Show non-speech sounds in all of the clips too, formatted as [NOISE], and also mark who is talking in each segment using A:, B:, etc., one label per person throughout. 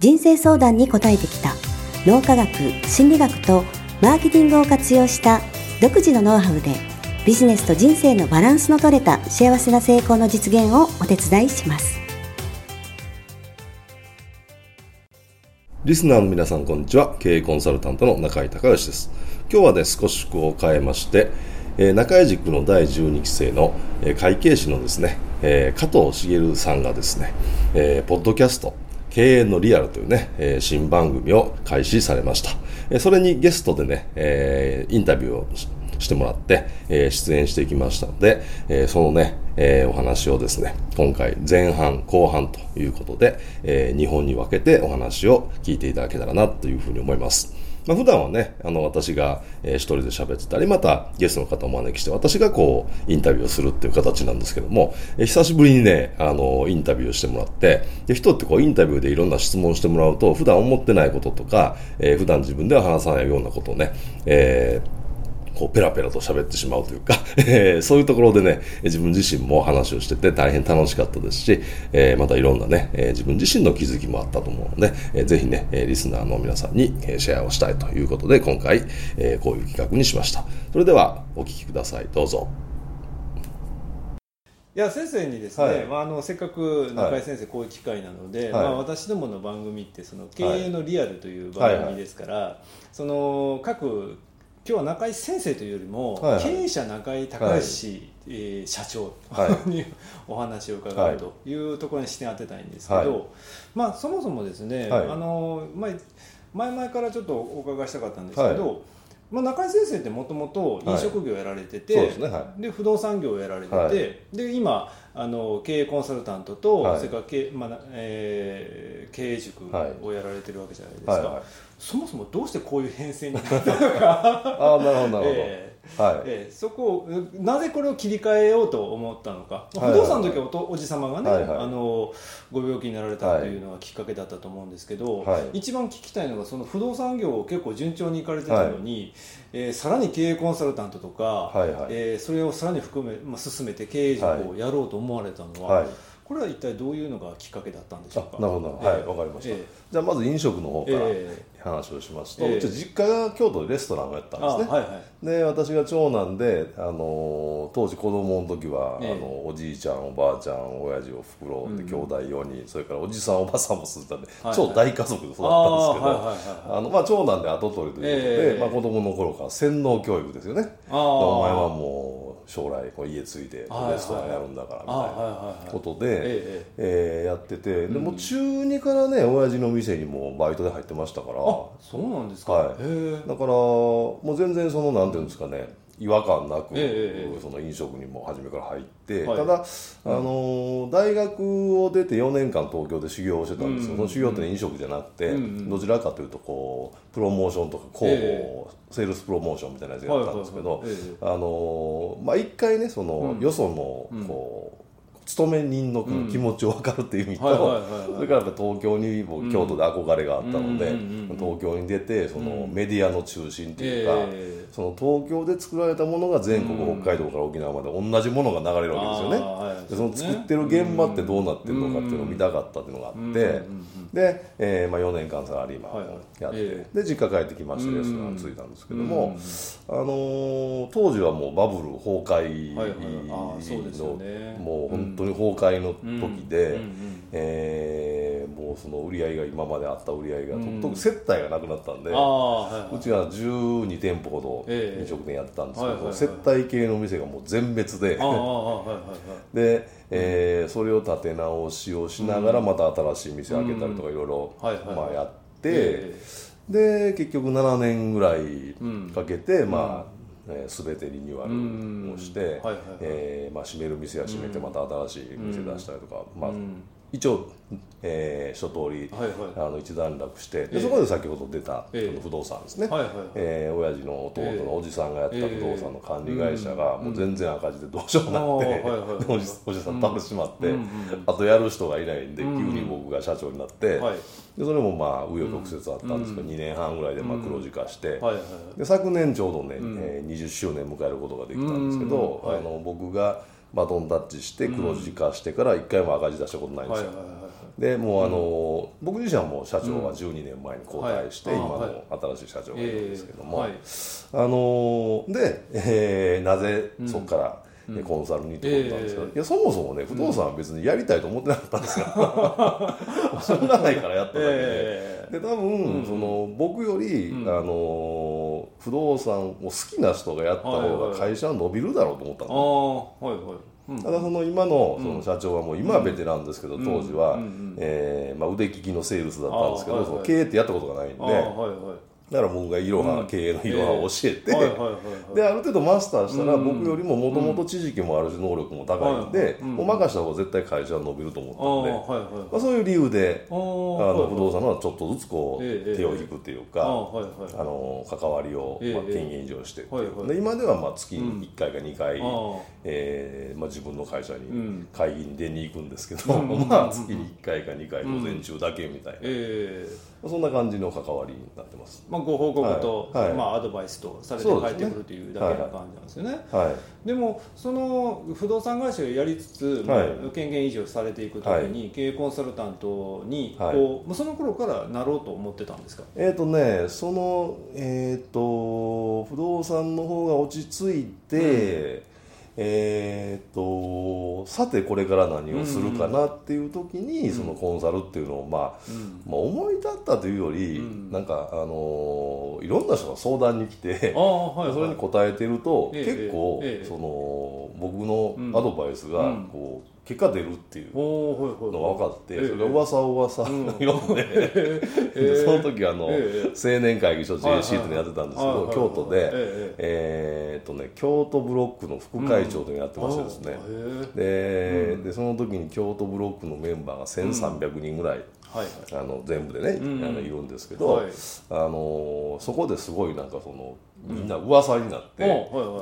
A: 人生相談に応えてきた。脳科学心理学とマーケティングを活用した独自のノウハウでビジネスと人生のバランスの取れた幸せな成功の実現をお手伝いします。
B: リスナーの皆さんこんにちは。経営コンサルタントの中井隆義です。今日はね少し服を変えましてえ中井塾の第12期生の、え会計士のですね、え加藤茂さんがですね、えポッドキャスト経営のリアルというね、えー、新番組を開始されました。え、それにゲストでね、えー、インタビューをしてもらって、えー、出演していきましたので、えー、そのね、えー、お話をですね、今回前半後半ということで、えー、2本に分けてお話を聞いていただけたらなというふうに思います。まあ、普段はね、あの、私が、えー、一人で喋ってたり、またゲストの方をお招きして、私がこう、インタビューをするっていう形なんですけども、えー、久しぶりにね、あの、インタビューしてもらって、で、人ってこう、インタビューでいろんな質問してもらうと、普段思ってないこととか、えー、普段自分では話さないようなことをね、えー、こうペラペラと喋ってしまうというか [LAUGHS] そういうところでね、自分自身も話をしてて大変楽しかったですし、えー、またいろんなね、えー、自分自身の気づきもあったと思うので、えー、ぜひね、リスナーの皆さんにシェアをしたいということで、今回、えー、こういう企画にしました。それではお聞きください。どうぞ。
C: いや先生にですね、はい、まあ、あのせっかく中井先生、こういう機会なので、はい、まあ、私どもの番組ってその経営のリアルという番組ですから、はいはい、その各今日は中井先生というよりも、はいはい、経営者中井隆義、はい、えー、社長に、[LAUGHS] お話を伺うというところに視点当てたいんですけど、はい、まあそもそもですね、はい、あの前前々からちょっとお伺いしたかったんですけど、まあ、中井先生ってもともと飲食業をやられてて、はいでねはい、で不動産業をやられてて、はい、で今あの経営コンサルタントと、それから経,、まあえー、経営塾をやられてるわけじゃないですか、そもそもどうしてこういう編成になったのか。[LAUGHS]
B: あなるほどなるほど、えー
C: はい。えー、そこをなぜこれを切り替えようと思ったのか、不動産の時はおおじ様がね、はいはい、あのご病気になられたというのがきっかけだったと思うんですけど、はい、一番聞きたいのがその不動産業を結構順調にいかれてたのに、はい、えー、さらに経営コンサルタントとか、はいはい、えー、それをさらに含め、まあ、進めて経営塾をやろうと思われたのは、はいこれは一体どういうのがきっかけだったんでしょうか？
B: なるほど、えー、はいわかりました、えー、じゃあまず飲食の方から話をしますと、えー、うち実家が京都でレストランをやったんですね、はいはい、で私が長男で、あの当時子供の時は、あのおじいちゃんおばあちゃん親父おふくろで兄弟4人、うん、それからおじさんおばさんも住んでたんで、はいはい、超大家族で育ったんですけど、あのまあ、長男で後取りということで、まあ、子供の頃から洗脳教育ですよね。お前はもう将来こう家継いでレストランやるんだからみたいなことで、ええやってて、でも中2からね親父の店にもバイトで入ってましたから。
C: そうなんですか、
B: はい、だからもう全然そのなんていうんですかね違和感なく、ええ、その飲食にも初めから入って、はい、ただ、あの大学を出て4年間東京で修行をしてたんですけど、うん、その修行って飲食じゃなくて、うん、どちらかというとこうプロモーションとか広報、え、セールスプロモーションみたいなやつやったんですけど、あのまあ一回ねその、よそのこう、勤め人の気持ちを分かるっていう意味とそれからやっぱ東京にも京都で憧れがあったので、東京に出てそのメディアの中心というか、その東京で作られたものが全国、北海道から沖縄まで同じものが流れるわけですよね。でその作ってる現場ってどうなってるのかっていうのを見たかったって。いうのがあって、で、えーまあ、4年間サラリーマンをやって、で実家帰ってきましてレストランついたんですけども、あのー、当時はもうバブル崩壊の、もう本当当に崩壊の時で、えー、もうその売り上げが今まであった売り上げが、特に接待がなくなったんで、うちは12店舗ほど飲食店やってたんですけど、接待系の店がもう全滅で [LAUGHS] で、えー、それを立て直しをしながらまた新しい店開けたりとかいろいろやって、で結局7年ぐらいかけて、まあえー、全てリニューアルをして、閉める店は閉めてまた新しい店出したりとか、まあ、一応えー、一通り、はいはい、あの一段落して、でそこで先ほど出た、えー、不動産ですね、はいはい、えー、親父の弟のおじさんがやった不動産の管理会社が、もう全然赤字でどうしようもなくて、おじおじさん倒しまって、あとやる人がいないんで、急に僕が社長になって、でそれもまあ紆余曲折あったんですけど、2年半ぐらいでまあ黒字化して、で昨年ちょうどね、えー、20周年迎えることができたんですけど、あの僕がバトンタッチして黒字化してから1回も赤字出したことないんですよ。でもうあの、僕自身はもう社長は12年前に交代して、今の新しい社長がいるんですけども、あので、えー、なぜそこから、コンサルにってことなんですけど、いやそもそもね不動産は別にやりたいと思ってなかったんですよ。しょうが [LAUGHS] ないからやっただけで、で多分、その僕より、あの不動産を好きな人がやった方が会社は伸びるだろうと思ったの、はいはい。ただその今のその社長はもう今はベテランですけど当時はえまあ腕利きのセールスだったんですけどその経営ってやったことがないんでだから僕がいろは、経営のいろはを教えて、である程度マスターしたら、僕よりももともと知識もあるし能力も高いんで、もう任した方が絶対会社は伸びると思ったんで、まあ、そういう理由であの不動産はちょっとずつこう、手を引くっていうか、あの関わりを、まあ、権限以上してで今ではまあ月1回か2回、えまあ、自分の会社に会議に出に行くんですけど、[LAUGHS] まあ月に1回か2回午前中だけみたいな、そんな感じの関わりになってます。
C: まあ、ご報告と、はい。はい、まあ、アドバイスとされて帰ってくるというだけの感じなんですよね。はい、でもその不動産会社をやりつつ、まあ、権限維持をされていくために、経営コンサルタントにこう、その頃からなろうと思ってたんですか？
B: えっ、ー、とねその、えーと、不動産の方が落ち着いて、うんえー、とさてこれから何をするかなっていう時に、うん、そのコンサルっていうのを、まあ、うん、まあ思い立ったというより、うん、なんか、あのー、いろんな人が相談に来て、はいはい、それに答えてると、え結構、えその僕のアドバイスがこう、結果出るっていうのが分かって、それが噂を噂読ん。で、[LAUGHS] その時あの、青年会議所 JC ってのやってたんですけど、京都で、えっとね京都ブロックの副会長とやってましてですね、ででその時に京都ブロックのメンバーが1300人ぐらい。はいあの全部でね、あのいるんですけど、あのそこですごいなんかそのみんな噂になって、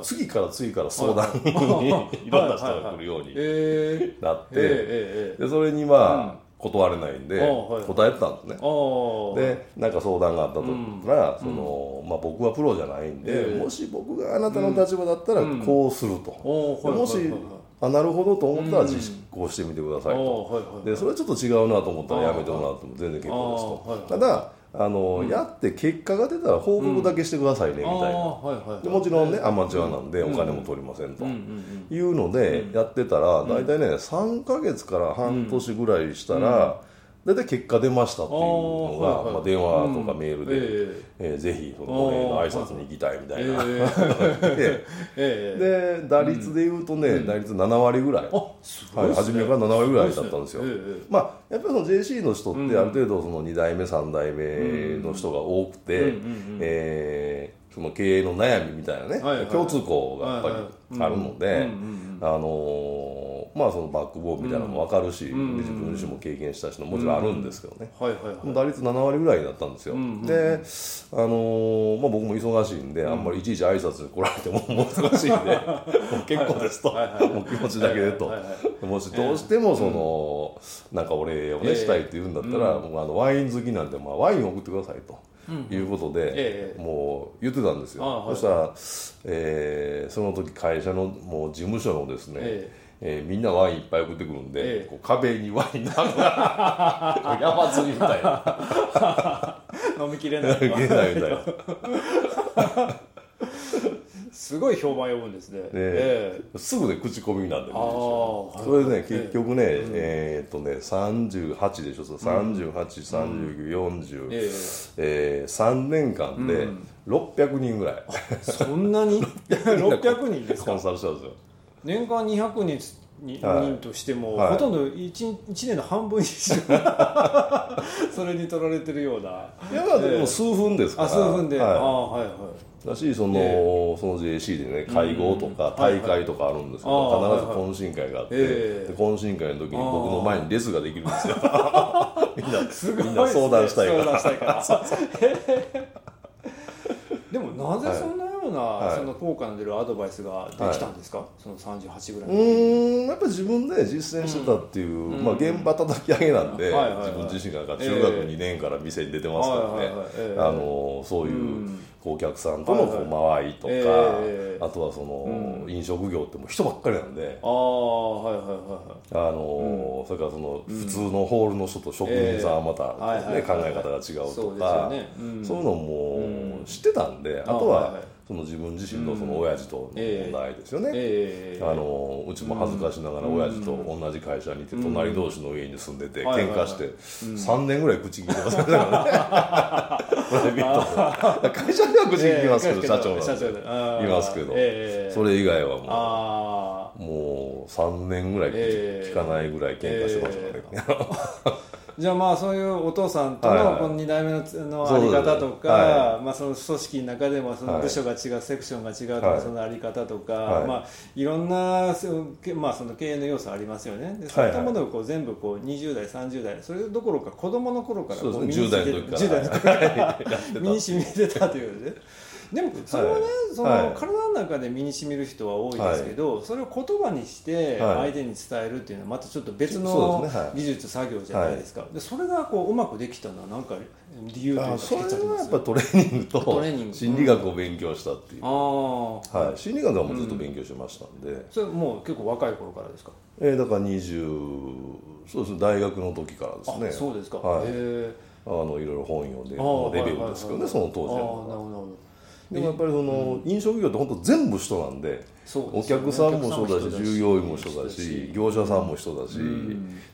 B: 次から次から相談にい。[LAUGHS] ろんな人が来るようになって、でそれにまあ、断れないんで答えてたんですね。でなんか相談があったとったら、そのまあ、僕はプロじゃないんで、もし僕があなたの立場だったらこうすると、もしあなるほどと思ったら実行してみてくださいと、でそれはちょっと違うなと思ったらやめてもらっても全然結構です。と、ただあの、うん、やって結果が出たら報告だけしてくださいね、みたいな、でもちろんねアマチュアなんでお金も取りませんと、いうのでやってたら大体ね3か月から半年ぐらいしたら、大体結果出ましたっていうのが、はいはい、まあ、電話とかメールで、うん、えー、ぜひそのの挨拶に行きたいみたいな、えー、[LAUGHS] で打率でいうとね、うん、打率7割ぐらい、ね、はい、初めから7割ぐらいだったんですよ、まあやっぱりその JC の人ってある程度その2代目3代目の人が多くて、えー、その経営の悩みみたいなね、はいはい、共通項がやっぱりあるので、あのーまあそのバックボーンみたいなのも分かるし、自分自身も経験したしのもちろんあるんですけどね、はいはいはい、打率7割ぐらいだったんですよ、で、あのー、まあ、僕も忙しいんで、あんまりいちいち挨拶に来られてももう忙しいんで [LAUGHS] もう結構ですと、もう気持ちだけでと、もしどうしてもその、なんかお礼をねしたいって言うんだったら、あのワイン好きなんで、まあ、ワイン送ってくださいと。いうことで、ええ、もう言ってたんですよ、はい、そしたら、えー、その時会社のもう事務所のですね、ええー、みんなワインいっぱい送ってくるんで、ええ、こう壁にワインが [LAUGHS] 山積みみたいな。[LAUGHS]
C: 飲みきれない飲みきれないみたいな。[LAUGHS] すごい評判呼ぶんですね。ね、
B: え。ー、すぐね口コミになんでそれでね結局ね、えー、っとね38でしょ。383940、うん、えー、えー、3年間で600人ぐらい、
C: うん、そんなに600人ですか？
B: コンサルしたんですよ
C: 年間200人人としても、はい、ほとんど 1, 1年の半分以上 [LAUGHS] それに取られてるような。い
B: やでも数分ですから。
C: あ数分で、はい、あはいはい。
B: だしその,、その JC でね会合とか大会とかあるんですけど、必ず懇親会があって、懇親会の時に僕の前にレスができるんですよ。[LAUGHS] みんなみんな相談したいから。
C: でもなぜそんなような、はい、その効果の出るアドバイスができたんですか、はい、その38ぐらい
B: うんやっぱり自分で実践してたっていう、うん、まあ、現場叩き上げなんで、自分自身が中学2年から店に出てますからね、あのそういう、うん。お客さんとのこう間合いとか、えー、あとはその、飲食業ってもう人ばっかりなんで。
C: ああはいはいはい
B: あの、それからその普通のホールの人と職人さんはまた、ね考え方が違うとかそういうのも知ってたんで、あとは、その自分自身のその親父との問題ですよね、えー、あのうちも恥ずかしながら親父と同じ会社にいて隣同士の家に住んでて喧嘩して3年ぐらい口聞いてますからね会社では口聞きますけど、社長なんで。いますけど、それ以外はもうもう3年ぐらい口聞かないぐらい喧嘩してましたね、
C: じゃあまあそういうお父さんとのこの2代目ののあり方とか、はい、まあ、その組織の中でもその部署が違う、セクションが違うとか、そのあり方とか、はい。まあ、いろんな、まあ、その経営の要素ありますよね。でそういったものをこう全部こう20代30代それどころか子供の頃からこう身に
B: 10代の時
C: から。身に染みてたというね。でもそれはね、その体の中で身にしみる人は多いですけど、それを言葉にして相手に伝えるっていうのはまたちょっと別の技術、作業じゃないですか。でそれがこううまくできたのは何か理由というか
B: それはやっぱトレーニングと心理学を勉強したっていう、はい、心理学はもうずっと勉強してましたんで、
C: それもう結構若い頃からですか？
B: えー、だから20そうです大学の時からですね。
C: そうですか。
B: はい。あのいろいろ本読んでレベルですけどね、その当時はでもやっぱりその飲食業って本当全部人なんで、お客さんもそうだし従業員も人だし業者さんも人だし、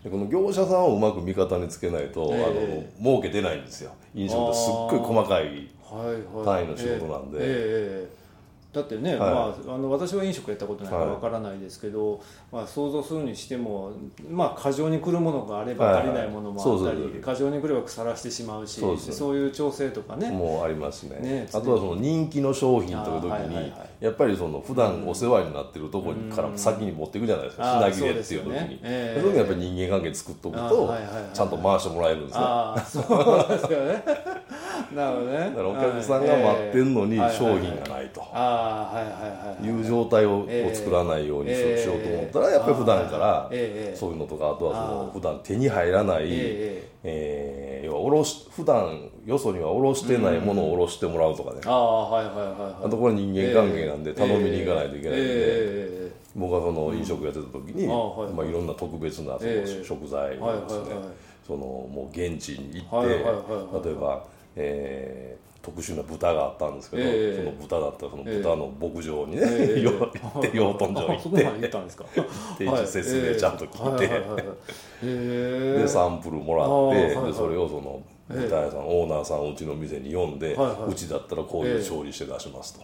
B: この業者さんをうまく味方につけないと、あの儲け出ないんですよ。飲食ってすっごい細かい単位の仕事なんで。
C: だってね、はい、まあ、あの私は飲食やったことないからわからないですけど、はい、まあ、想像するにしても、まあ、過剰に来るものがあれば足りないものもあったり、過剰に来れば腐らしてしまうしそういう調整とかね。
B: もうありますね、ね、あとはその人気の商品という時に、やっぱりその普段お世話になってるところから先に持っていくじゃないですか、品切れっていう時に、ね。えー、その時にやっぱり人間関係作っとくと、ちゃんと回してもらえるんですね。
C: そうですよねなるほどね。だ
B: からお客さんが待ってるのに商品がないと。いう状態を作らないようにしようと思ったらやっぱり普段からそういうのとかあとはその普段手に入らないえ要はおろし普段よそにはおろしてないものをおろしてもらうとかね。あとこれ人間関係なんで頼みに行かないといけないんで僕はその飲食やってた時にまあいろんな特別なその食材をですね。そのもう現地に行って例えばえー特殊な豚があったんですけど、えー、その豚だったらその豚の牧場にね、えー、[LAUGHS] 養豚場行って [LAUGHS] 定時説明ちゃんと聞いて、でサンプルもらってでそれをその豚屋さん、オーナーさんをうちの店に呼んで、うちだったらこういう調理して出しますと、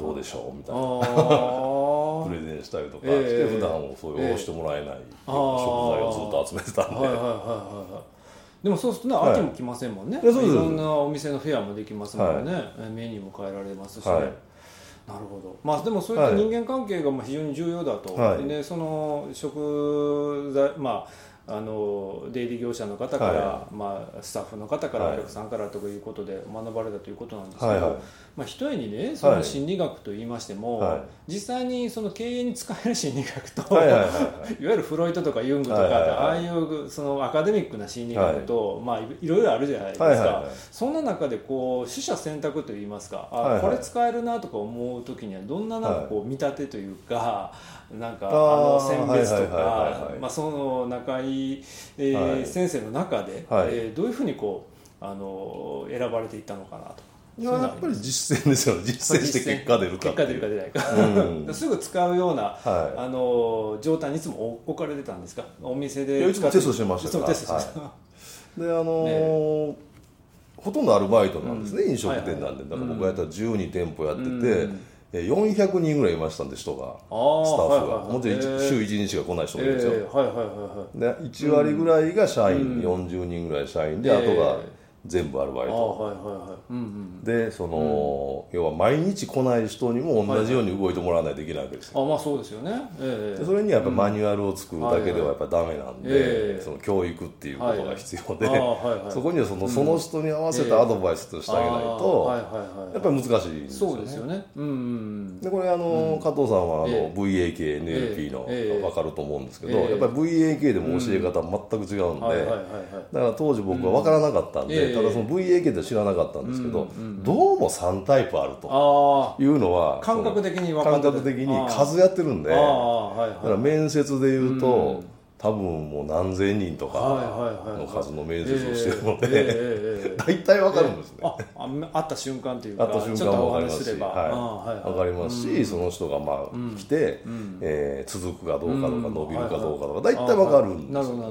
B: どうでしょう？みたいな。[LAUGHS] プレゼンしたりとかして、普段をそういうしてもらえない食材をずっと集めてたんで。
C: でもそうするとね、飽きも来ませんもんね、い、ろんなお店のフェアもできますもんね、はい、メニューも変えられますしね、はい、なるほど。まあでもそういった人間関係が非常に重要だと、はい、でその食材まああの出入り業者の方から、はい、まあ、スタッフの方から、お客さんからということで学ばれたということなんですけど、はいはい、まあ、ひとえにねその心理学といいましても、はい、実際にその経営に使える心理学と、はいはいはいはい、[LAUGHS] いわゆるフロイトとかユングとか、はいはいはい、ああいうそのアカデミックな心理学と、まあ、いろいろあるじゃないですか、はいはいはい、そんな中でこう取捨選択といいますか、はいはい、あこれ使えるなとか思う時にはどんななんかこう見立てというか。なんかあの選別とかまあその中井、えー、はい、先生の中で、はい、えー、どういうふうにこうあの選ばれていったのかなと。
B: いややっぱり実践ですよ実践して結果出るか
C: 結果出るか出ないか、うん、[LAUGHS] すぐ使うような、はい、あの状態にいつも置かれてたんですか？お店で
B: いつもテストしてましたから。テストはい、であのーね、ほとんどアルバイトなんですね、うん、飲食店なんで。だから僕がやったら12店舗やってて、うん400人ぐらいいましたんで人が。スタッフが、もちろん週1日しか来ない人もいるんですよ、はいはいはいはい、で1割ぐらいが社員、うん、40人ぐらい社員で、あとが全部アルバイト、はいはいはい。うんうん、でその、うん、要は毎日来ない人にも同じように動いてもらわないといけないわけですよ、
C: はいはい、あまあそうですよね、
B: えー、でそれにはやっぱマニュアルを作るだけではやっぱダメなんで、はいはい、その教育っていうことが必要で、はいはい、そこにはそのその人に合わせたアドバイスとしてあげないと、やっぱり難しいんですよね。
C: そうですよね、うんうん、
B: でこれあの、加藤さんはあの、VAK、NLP の、えー、分かると思うんですけど、やっぱり VAK でも教え方全く違うんで、だから当時僕は分からなかったんで、ただその VAK って知らなかったんですけど、どうも3タイプあるというのは
C: 感覚的に
B: 感覚的に数やってるんで、だから面接で言うと、多分もう何千人とかの数の面接をしてるので [LAUGHS] 大体わかるんですね、あ
C: 会った瞬間というか
B: 会った瞬間も分かりますし、はい、分かりますし、その人がまあ来て、うえ続くかどうかとか伸びるかどうかとか大体わかるんですよ、ね、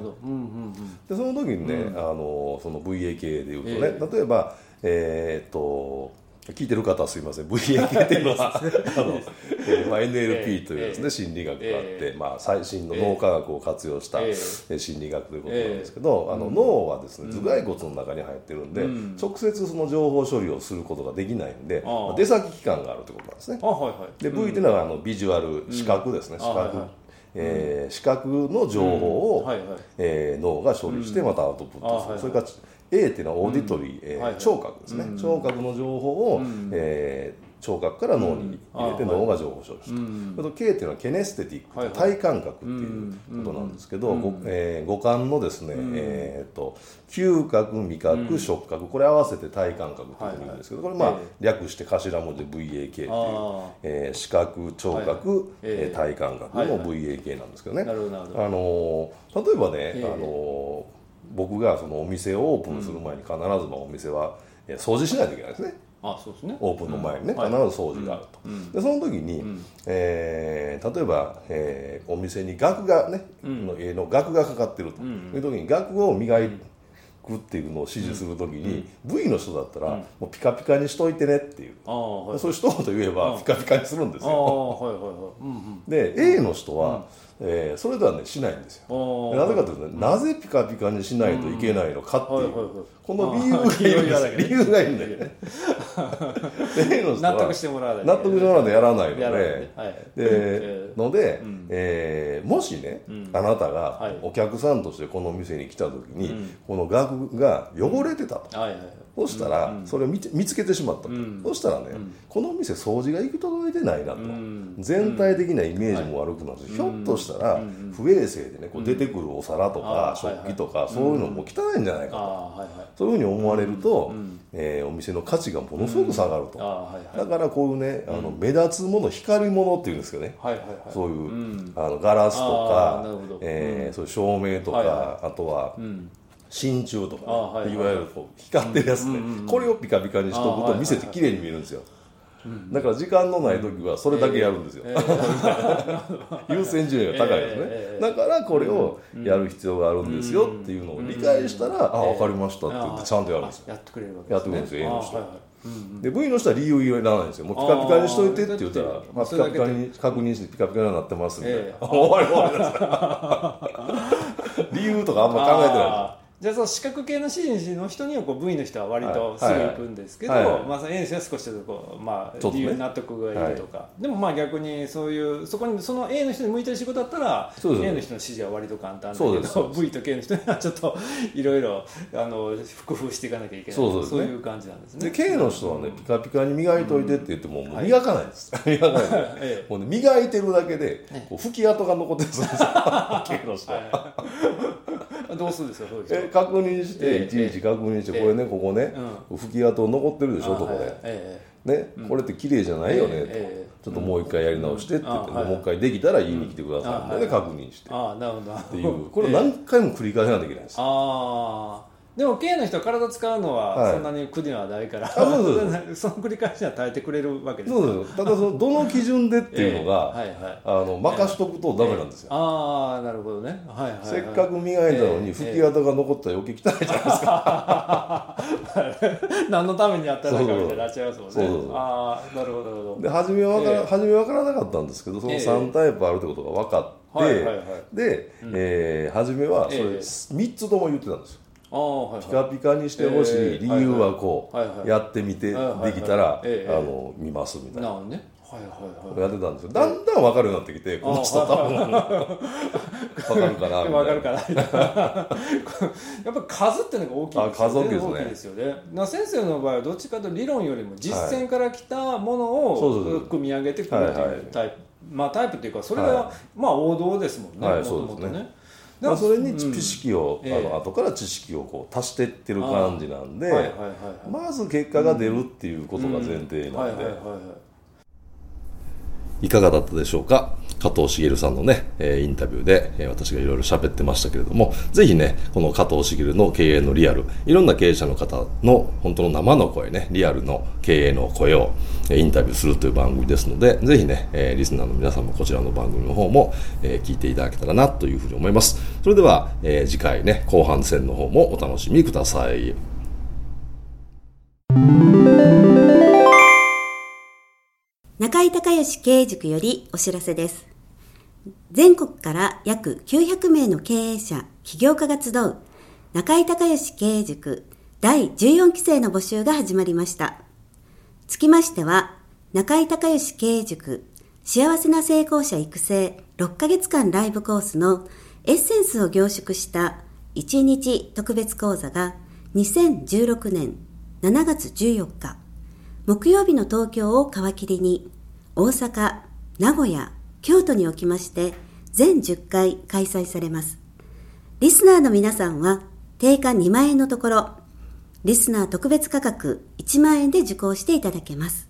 B: でその時にね、あのその VA 系でいうとね、例えばえっと聞いてる方はすみません。VAK っていうのは [LAUGHS] あの、えーまあ、NLP というですね、心理学があって、まあ、最新の脳科学を活用した、え心理学ということなんですけど、あの脳はですね頭蓋骨の中に入ってるんで、直接その情報処理をすることができないんで、出先機関があるということなんですね。で V というのはあのビジュアル視覚ですね、視覚。えー、視覚の情報を、え脳が処理してまたアウトプットする、それから A っていうのはオーディトリー、えー聴覚ですね、聴覚の情報を、えー聴覚から脳に入れて脳が情報処理する。と、K っていうのはケネステティック、体感覚っていうことなんですけど、五えー、五感のですね、えー、と嗅覚味覚触覚これ合わせて体感覚っていう意味ですけどこれまあ略して頭文字で VAK っていう、えー、視覚聴覚、えー、体感覚の VAK なんですけどね。あの例えばね、あの僕がそのお店をオープンする前に必ずまあお店は掃除しないといけないですね。
C: あそうですね、
B: オープンの前にね、必ず掃除があると、でその時に、うえ例えば、えー、お店に額がね、の家の額がかかってると。いう時に額を磨いくっていうのを指示する時に、V の人だったら、もうピカピカにしといてねっていう、そういう一言言えばピカピカにするんですよ。で A の人は、えー、それではねしないんですよ。なぜかというとね、なぜピカピカにしないといけないのかっていう、この理由がいいんです理由がいいんだよね
C: 納得してもらわない。
B: 納得してもらわないとやらない。のででので、えー、もしね、あなたがお客さんとしてこの店に来た時に、この額が汚れてたと、そしたら、それを見見つけてしまったと、そしたらね、この店掃除が行き届いてないなと、全体的なイメージも悪くなるし、ひょっとしたら不衛生でねこう出てくるお皿とか食器とかそういうのも汚いんじゃないかと、そういうふうに思われると、えお店の価値がものすごく下がると、だからこういうねあの目立つもの光るものっていうんですけどね、そういう、あのガラスとか、えそういう照明とか、あとは、真鍮とか、いわゆるこう光ってるやつね、これをピカピカにしとくと店って綺麗に見えるんですよ、だから時間のない時はそれだけやるんですよ、優先順位が高いですね、だからこれをやる必要があるんですよっていうのを理解したら、あ分かりまし
C: た
B: って言ってちゃんとやるんですよ。
C: やってくれるわ
B: けやってくれるんですよ A の人で V の人は理由いらないんですよ。もうピカピカにしといてって言ったらまあ、ピカピカに確認してピカピカになってますみたいな、終わり終わり理由とかあんま考えてない
C: じゃあその視覚系の指示の人にはこう V の人は割とすぐ行くんですけど、はい。はい、まあ、その A の人は少しこう、まあ、理由納得がいるとか、ねはい、でもまあ逆にそういうそこにその A の人に向いてる仕事だったら A の人の指示は割と簡単だけど V と K の人にはちょっと [LAUGHS] いろいろ工夫していかなきゃいけない。そうそう、ね,、いう感じなんですね。で
B: K の人はね、ピカピカに磨いといてって言っても,、もう磨かないです、[LAUGHS] 磨かない。で、もうね、磨いてるだけでこう吹き跡が残ってるんですよ。[LAUGHS] K の人は。
C: どうするんですかそうです
B: 確認して、いちいち確認して、これねここね、吹き跡残ってるでしょとこれ、ね、これって綺麗じゃないよねと、ちょっともう一回やり直してって言って、もう一回できたら言いに来てくださいで確認して。
C: あなるほど。
B: っていうこれ何回も繰り返さなきゃいけないです
C: ああでも経営の人は体使うのはそんなに苦にはないから、はい、[LAUGHS] その繰り返しには耐えてくれるわけです。
B: そうですただそのどの基準でっていうのが、[LAUGHS] えーはいはい、あの任しとくとダメなんですよ、えー、
C: ああなるほどね、
B: はいはいはい、せっかく磨いたのに吹き跡が残ったら余計汚いじゃないですか、[LAUGHS]
C: 何のためにやったのかみたいになっちゃいますもんね。そうそうああなるほどなるほど。
B: で初めは分から、えー、初め分からなかったんですけどその3タイプあるってことが分かって、はいはいはい、で、うん、えー、初めはそれ3つとも言ってたんですよピカピカにしてほしい理由はこうやってみてできたらあの見ますみたいな。ねはいはいはい、やってたんですよ。だんだん分かるようになってきてこの人多分。分かるかな分かるかなみたいな。や
C: っぱ数っていうのが大きいですよね。数大きいですね。大きいですよね。な先生の場合はどっちかというと理論よりも実践から来たものを組み上げてくるっていうタイプ。まあタイプっていうかそれが、まあ王道ですもんね。もともとね
B: まあ、それに知識を、うん、あの後から知識をこう足していってる感じなんでまず結果が出るっていうことが前提なんで。いかがだったでしょうか？加藤茂さんのね、えインタビューで、え私がいろいろ喋ってましたけれども、ぜひね、この加藤茂の経営のリアル、いろんな経営者の方の本当の生の声ね、リアルの経営の声を、えインタビューするという番組ですので、ぜひね、えリスナーの皆さんもこちらの番組の方も、え聞いていただけたらなというふうに思います。それでは、え次回ね、後半戦の方もお楽しみください。
A: 中井隆義経営塾よりお知らせです。全国から約900名の経営者、起業家が集う中井隆義経営塾第14期生の募集が始まりました。つきましては、中井隆義経営塾幸せな成功者育成6ヶ月間ライブコースのエッセンスを凝縮した1日特別講座が2016年7月14日木曜日の東京を皮切りに大阪、名古屋、京都におきまして全10回開催されます。リスナーの皆さんは定価2万円のところ、リスナー特別価格1万円で受講していただけます。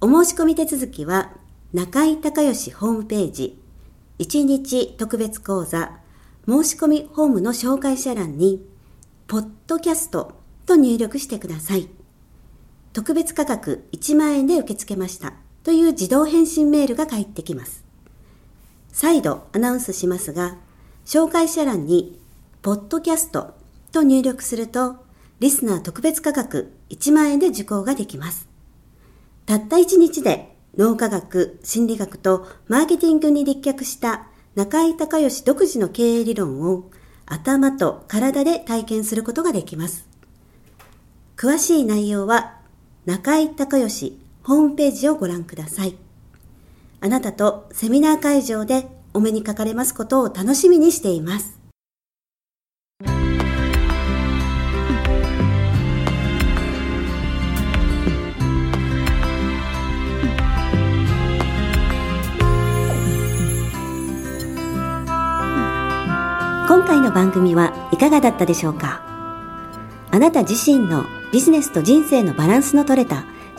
A: お申し込み手続きは中井隆義ホームページ1日特別講座申し込みホームの紹介者欄にポッドキャストと入力してください。特別価格1万円で受け付けました。という自動返信メールが返ってきます。再度アナウンスしますが、紹介者欄に、ポッドキャストと入力すると、リスナー特別価格1万円で受講ができます。たった1日で脳科学、心理学とマーケティングに立脚した中井隆義独自の経営理論を頭と体で体験することができます。詳しい内容は中井隆義ホームページをご覧ください。あなたとセミナー会場でお目にかかれますことを楽しみにしています。今回の番組はいかがだったでしょうか？あなた自身のビジネスと人生のバランスの取れた